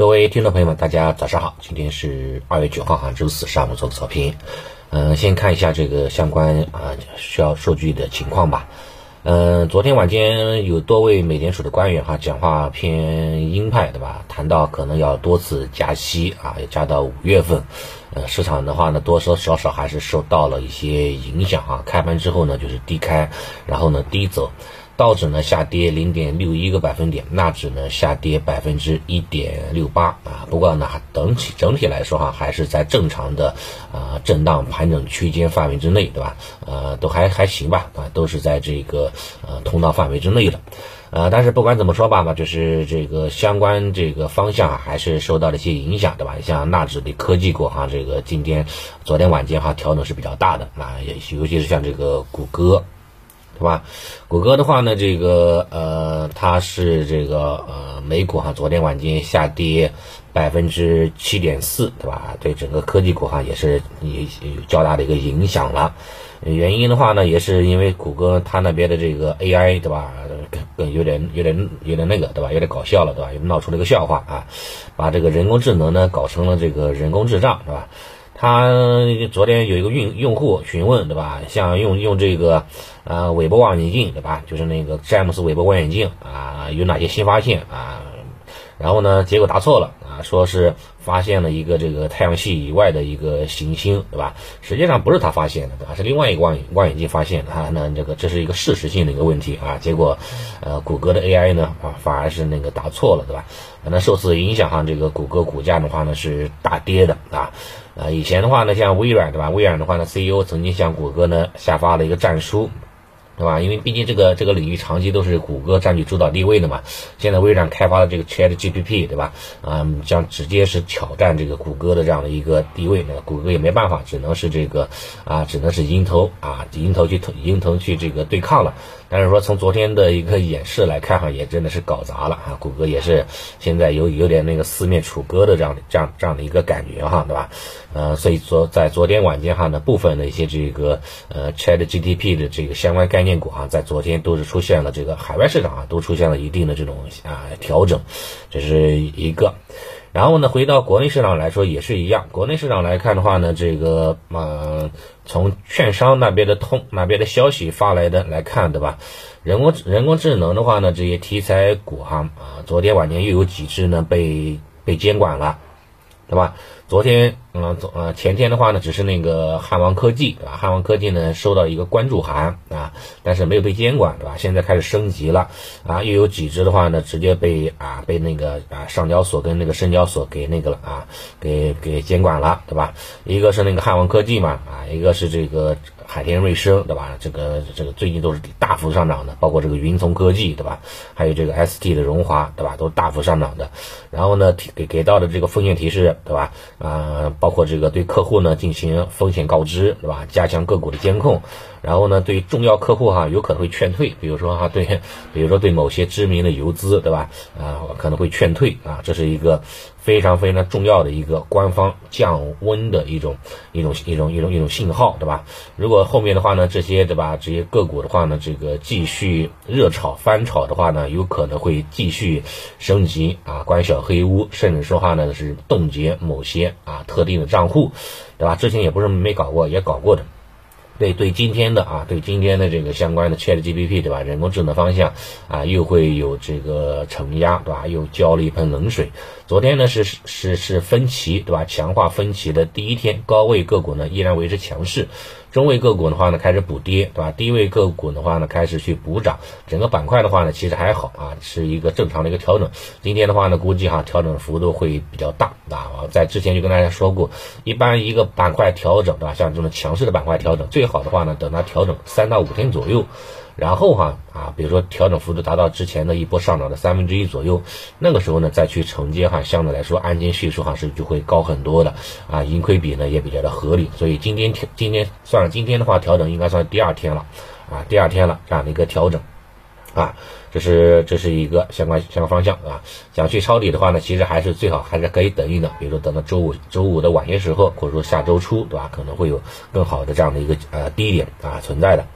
各位听众朋友们，大家早上好，今天是二月九号，哈，周四上午做的早评。嗯，先看一下这个相关啊需要数据的情况吧。嗯，昨天晚间有多位美联储的官员哈讲话偏鹰派，对吧？谈到可能要多次加息啊，要加到五月份。呃，市场的话呢，多多少少还是受到了一些影响哈。开盘之后呢，就是低开，然后呢低走。道指呢下跌零点六一个百分点，纳指呢下跌百分之一点六八啊。不过呢，整体整体来说哈，还是在正常的啊震荡盘整区间范围之内，对吧？呃，都还还行吧，啊，都是在这个呃通道范围之内的。呃，但是不管怎么说吧，嘛，就是这个相关这个方向还是受到了一些影响，对吧？像纳指的科技股哈，这个今天昨天晚间哈调整是比较大的啊，尤其是像这个谷歌。对吧？谷歌的话呢，这个呃，它是这个呃，美股哈，昨天晚间下跌百分之七点四，对吧？对整个科技股哈也是有有较大的一个影响了。原因的话呢，也是因为谷歌它那边的这个 AI，对吧？更有点有点有点那个，对吧？有点搞笑了，对吧？闹出了一个笑话啊，把这个人工智能呢搞成了这个人工智障，是吧？他昨天有一个用用户询问，对吧？像用用这个呃韦伯望远镜，对吧？就是那个詹姆斯韦伯望远镜啊，有哪些新发现啊？然后呢，结果答错了啊，说是发现了一个这个太阳系以外的一个行星，对吧？实际上不是他发现的，对吧？是另外一个望远望远镜发现的啊。那这个这是一个事实性的一个问题啊。结果，呃，谷歌的 AI 呢啊，反而是那个答错了，对吧？那受此影响哈，这个谷歌股价的话呢是大跌的啊。啊，以前的话呢，像微软，对吧？微软的话呢，CEO 曾经向谷歌呢下发了一个战书。对吧？因为毕竟这个这个领域长期都是谷歌占据主导地位的嘛。现在微软开发的这个 Chat GPT，对吧？嗯，将直接是挑战这个谷歌的这样的一个地位。那谷歌也没办法，只能是这个啊，只能是迎头啊，迎头去迎头去这个对抗了。但是说从昨天的一个演示来看哈，也真的是搞砸了啊。谷歌也是现在有有点那个四面楚歌的这样的这样这样的一个感觉哈，对吧？呃，所以说在昨天晚间哈呢，部分的一些这个呃 Chat GPT 的这个相关概念。股啊，在昨天都是出现了这个海外市场啊，都出现了一定的这种啊调整，这是一个。然后呢，回到国内市场来说也是一样。国内市场来看的话呢，这个呃，从券商那边的通那边的消息发来的来看，对吧？人工人工智能的话呢，这些题材股哈啊，昨天晚间又有几只呢被被监管了。对吧？昨天，嗯，昨呃前天的话呢，只是那个汉王科技，对吧？汉王科技呢收到一个关注函啊，但是没有被监管，对吧？现在开始升级了啊，又有几只的话呢，直接被啊被那个啊上交所跟那个深交所给那个了啊，给给监管了，对吧？一个是那个汉王科技嘛，啊，一个是这个。海天瑞声，对吧？这个这个最近都是大幅上涨的，包括这个云从科技，对吧？还有这个 ST 的荣华，对吧？都大幅上涨的。然后呢，给给到的这个风险提示，对吧？啊，包括这个对客户呢进行风险告知，对吧？加强个股的监控。然后呢，对重要客户哈，有可能会劝退，比如说哈，对，比如说对某些知名的游资，对吧？啊，可能会劝退啊，这是一个非常非常重要的一个官方降温的一种一种一种一种一种信号，对吧？如果后面的话呢，这些对吧，这些个股的话呢，这个继续热炒翻炒的话呢，有可能会继续升级啊，关小黑屋，甚至说话呢是冻结某些啊特定的账户，对吧？之前也不是没搞过，也搞过的。对对，今天的啊，对今天的这个相关的 Chat GPT 对吧？人工智能方向啊，又会有这个承压对吧？又浇了一盆冷水。昨天呢是是是分歧对吧？强化分歧的第一天，高位个股呢依然维持强势。中位个股的话呢，开始补跌，对吧？低位个股的话呢，开始去补涨。整个板块的话呢，其实还好啊，是一个正常的一个调整。今天的话呢，估计哈调整幅度会比较大啊。在之前就跟大家说过，一般一个板块调整，对吧？像这种强势的板块调整，最好的话呢，等它调整三到五天左右。然后哈啊，比如说调整幅度达到之前的一波上涨的三分之一左右，那个时候呢再去承接哈，相对来说安全系数哈是就会高很多的啊，盈亏比呢也比较的合理。所以今天调今天算了，今天的话调整应该算第二天了啊，第二天了这样的一个调整啊，这是这是一个相关相关方向啊。想去抄底的话呢，其实还是最好还是可以等一等，比如说等到周五周五的晚些时候，或者说下周初对吧，可能会有更好的这样的一个呃低点啊存在的。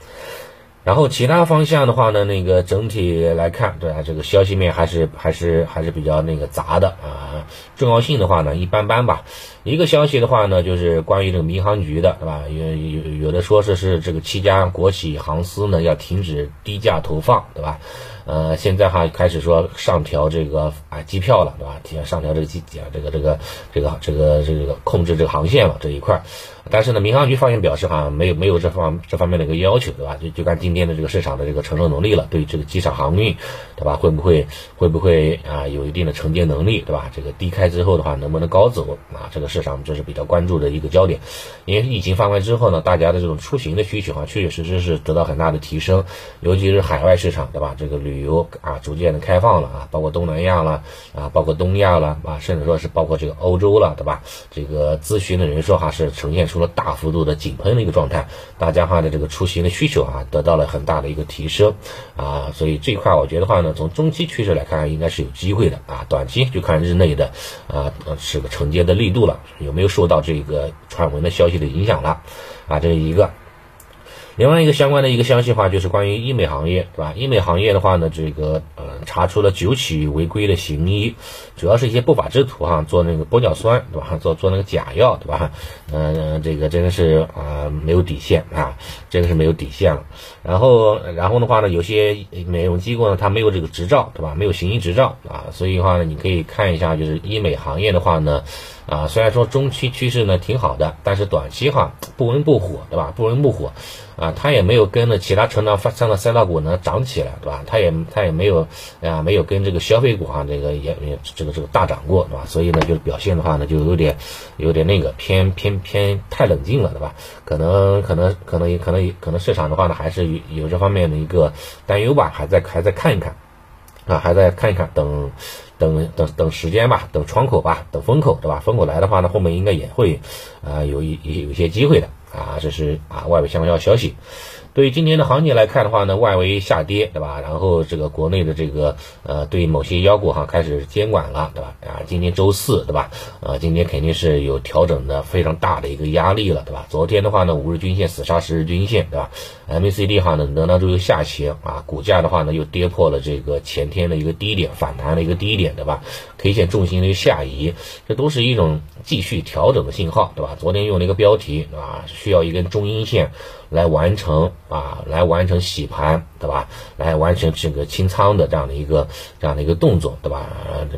然后其他方向的话呢，那个整体来看，对吧？这个消息面还是还是还是比较那个杂的啊。重要性的话呢，一般般吧。一个消息的话呢，就是关于这个民航局的，对吧？有有有的说是是这个七家国企航司呢要停止低价投放，对吧？呃，现在哈开始说上调这个啊机票了，对吧？提上调这个机啊这个这个这个这个这个控制这个航线了这一块。但是呢，民航局方面表示哈，没有没有这方这方面的一个要求，对吧？就就看今天的这个市场的这个承受能力了。对这个机场航运，对吧？会不会会不会啊有一定的承接能力，对吧？这个低开之后的话，能不能高走啊？这个市场这是比较关注的一个焦点。因为疫情放开之后呢，大家的这种出行的需求啊，确确实实是得到很大的提升，尤其是海外市场，对吧？这个旅游啊，逐渐的开放了啊，包括东南亚了啊，包括东亚了啊，甚至说是包括这个欧洲了，对吧？这个咨询的人数哈是呈现出。了大幅度的井喷的一个状态，大家哈的这个出行的需求啊得到了很大的一个提升啊，所以这一块我觉得话，从中期趋势来看应该是有机会的啊，短期就看日内的啊是个承接的力度了，有没有受到这个传闻的消息的影响了啊，这是一个。另外一个相关的一个消息话，就是关于医美行业，对吧？医美行业的话呢，这个呃查出了九起违规的行医，主要是一些不法之徒哈，做那个玻尿酸，对吧？做做那个假药，对吧？嗯，这个真的是啊没有底线啊，真的是没有底线了。然后然后的话呢，有些美容机构呢，它没有这个执照，对吧？没有行医执照啊，所以的话呢，你可以看一下，就是医美行业的话呢。啊，虽然说中期趋势呢挺好的，但是短期哈不温不火，对吧？不温不火，啊，它也没有跟着其他成长发上的赛道股呢涨起来，对吧？它也它也没有啊，没有跟这个消费股哈这个也也这个这个大涨过，对吧？所以呢，就是表现的话呢，就有点有点那个偏偏偏太冷静了，对吧？可能可能可能也可能可能市场的话呢，还是有有这方面的一个担忧吧，还在还在看一看。啊，还在看一看，等，等等等时间吧，等窗口吧，等风口，对吧？风口来的话呢，后面应该也会，啊，有一有一些机会的，啊，这是啊外围相关消息。对于今年的行情来看的话呢，外围下跌，对吧？然后这个国内的这个呃，对某些妖股哈开始监管了，对吧？啊，今天周四，对吧？呃，今天肯定是有调整的非常大的一个压力了，对吧？昨天的话呢，五日均线死杀十日均线，对吧？MACD 哈呢，能量柱又下行啊，股价的话呢又跌破了这个前天的一个低点，反弹的一个低点，对吧？K 线重心的下移，这都是一种继续调整的信号，对吧？昨天用了一个标题，对吧？需要一根中阴线。来完成啊，来完成洗盘，对吧？来完成这个清仓的这样的一个这样的一个动作，对吧？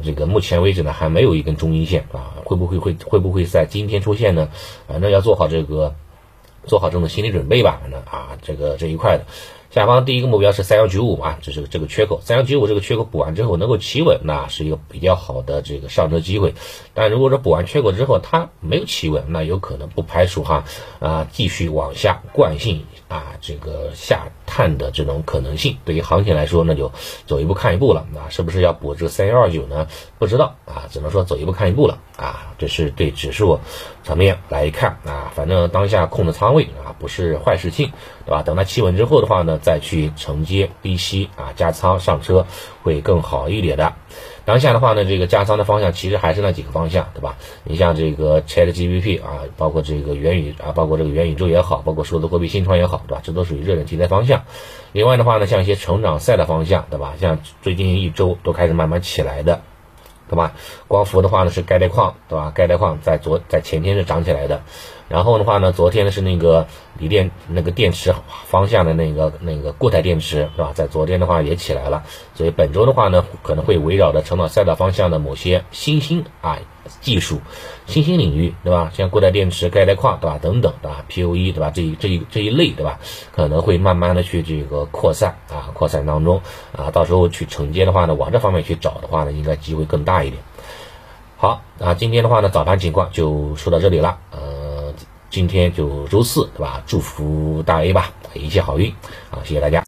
这个目前为止呢，还没有一根中阴线啊，会不会会会不会在今天出现呢？反正要做好这个做好这种心理准备吧，反正啊，这个这一块的。下方第一个目标是三幺九五啊，这是这个缺口，三幺九五这个缺口补完之后能够企稳，那是一个比较好的这个上车机会。但如果说补完缺口之后它没有企稳，那有可能不排除哈啊继续往下惯性啊这个下碳的这种可能性。对于行情来说，那就走一步看一步了。啊是不是要补这个三幺二九呢？不知道啊，只能说走一步看一步了啊。这是对指数层面来看啊，反正当下控的仓位啊不是坏事情，对吧？等它企稳之后的话呢？再去承接低吸啊，加仓上车会更好一点的。当下的话呢，这个加仓的方向其实还是那几个方向，对吧？你像这个 ChatGPT 啊，包括这个元宇啊，包括这个元宇宙也好，包括数字货币新创也好，对吧？这都属于热点题材方向。另外的话呢，像一些成长赛的方向，对吧？像最近一周都开始慢慢起来的。对吧？光伏的话呢是钙钛矿，对吧？钙钛矿在昨在前天是涨起来的，然后的话呢，昨天呢是那个锂电那个电池方向的那个那个固态电池，是吧？在昨天的话也起来了，所以本周的话呢，可能会围绕着成长赛道方向的某些新兴啊。技术新兴领域，对吧？像固态电池、钙钛矿，对吧？等等，对吧？POE，对吧？这一这一这一类，对吧？可能会慢慢的去这个扩散啊，扩散当中啊，到时候去承接的话呢，往这方面去找的话呢，应该机会更大一点。好啊，今天的话呢，早盘情况就说到这里了。呃，今天就周四，对吧？祝福大 A 吧，一切好运啊！谢谢大家。